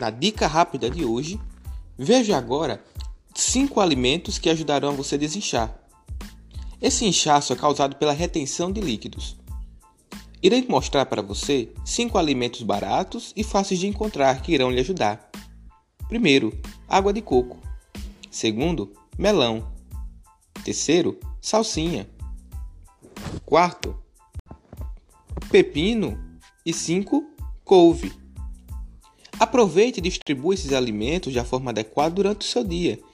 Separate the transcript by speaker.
Speaker 1: Na dica rápida de hoje, veja agora cinco alimentos que ajudarão você a desinchar. Esse inchaço é causado pela retenção de líquidos. Irei mostrar para você cinco alimentos baratos e fáceis de encontrar que irão lhe ajudar. Primeiro, água de coco. Segundo, melão. Terceiro, salsinha. Quarto, pepino. E cinco, couve. Aproveite e distribua esses alimentos da forma adequada durante o seu dia